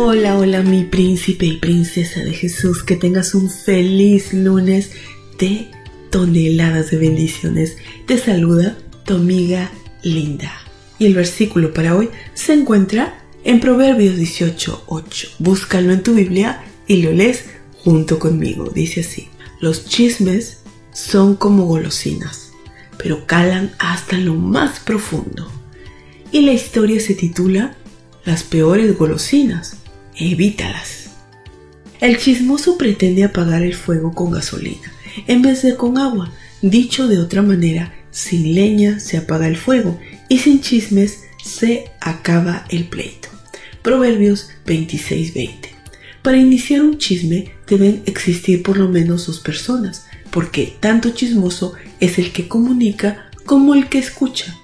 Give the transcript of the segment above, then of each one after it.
Hola, hola mi príncipe y princesa de Jesús, que tengas un feliz lunes de toneladas de bendiciones. Te saluda tu amiga Linda. Y el versículo para hoy se encuentra en Proverbios 18:8. Búscalo en tu Biblia y lo lees junto conmigo. Dice así: Los chismes son como golosinas, pero calan hasta lo más profundo. Y la historia se titula Las peores golosinas evítalas. El chismoso pretende apagar el fuego con gasolina en vez de con agua. Dicho de otra manera, sin leña se apaga el fuego y sin chismes se acaba el pleito. Proverbios 26:20. Para iniciar un chisme deben existir por lo menos dos personas, porque tanto chismoso es el que comunica como el que escucha.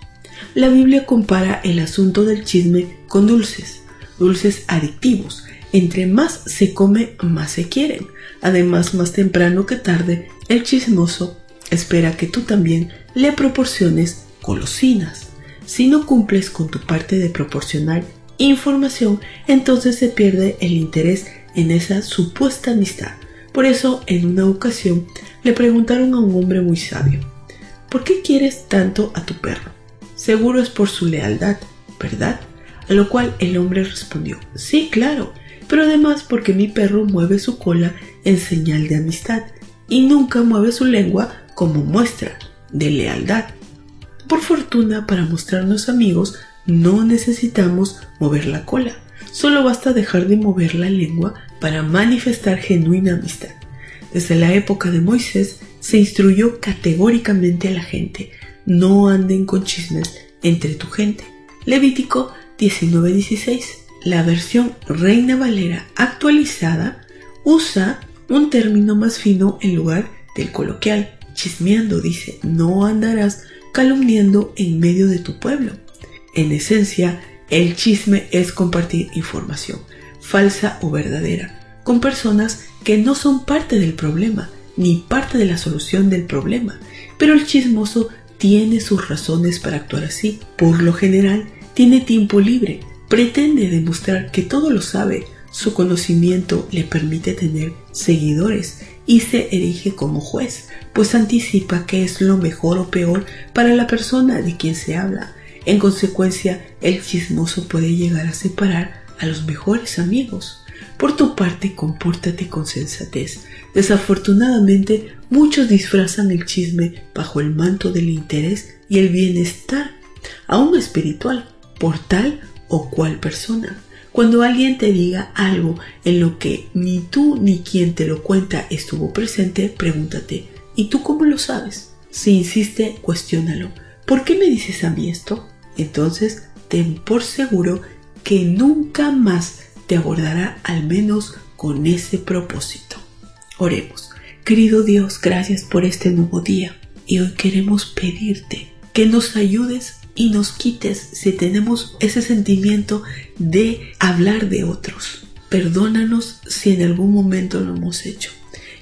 La Biblia compara el asunto del chisme con dulces, dulces adictivos, entre más se come, más se quieren. Además, más temprano que tarde, el chismoso espera que tú también le proporciones golosinas. Si no cumples con tu parte de proporcionar información, entonces se pierde el interés en esa supuesta amistad. Por eso, en una ocasión, le preguntaron a un hombre muy sabio, ¿por qué quieres tanto a tu perro? Seguro es por su lealtad, ¿verdad? A lo cual el hombre respondió, sí, claro, pero además porque mi perro mueve su cola en señal de amistad y nunca mueve su lengua como muestra de lealtad. Por fortuna, para mostrarnos amigos, no necesitamos mover la cola, solo basta dejar de mover la lengua para manifestar genuina amistad. Desde la época de Moisés se instruyó categóricamente a la gente, no anden con chismes entre tu gente. Levítico 19:16 la versión Reina Valera actualizada usa un término más fino en lugar del coloquial. Chismeando dice, no andarás calumniando en medio de tu pueblo. En esencia, el chisme es compartir información, falsa o verdadera, con personas que no son parte del problema, ni parte de la solución del problema. Pero el chismoso tiene sus razones para actuar así. Por lo general, tiene tiempo libre, Pretende demostrar que todo lo sabe, su conocimiento le permite tener seguidores y se erige como juez, pues anticipa que es lo mejor o peor para la persona de quien se habla. En consecuencia, el chismoso puede llegar a separar a los mejores amigos. Por tu parte, compórtate con sensatez. Desafortunadamente, muchos disfrazan el chisme bajo el manto del interés y el bienestar, aún espiritual, por tal o cual persona. Cuando alguien te diga algo en lo que ni tú ni quien te lo cuenta estuvo presente, pregúntate, ¿y tú cómo lo sabes? Si insiste, cuestiónalo. ¿Por qué me dices a mí esto? Entonces, ten por seguro que nunca más te abordará al menos con ese propósito. Oremos. Querido Dios, gracias por este nuevo día y hoy queremos pedirte que nos ayudes y nos quites si tenemos ese sentimiento de hablar de otros. Perdónanos si en algún momento lo hemos hecho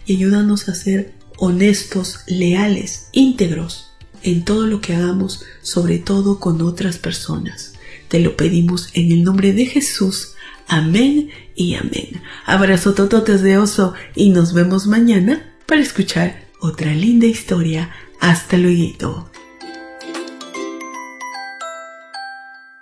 y ayúdanos a ser honestos, leales, íntegros en todo lo que hagamos, sobre todo con otras personas. Te lo pedimos en el nombre de Jesús. Amén y amén. Abrazo tototes de oso y nos vemos mañana para escuchar otra linda historia. Hasta luego.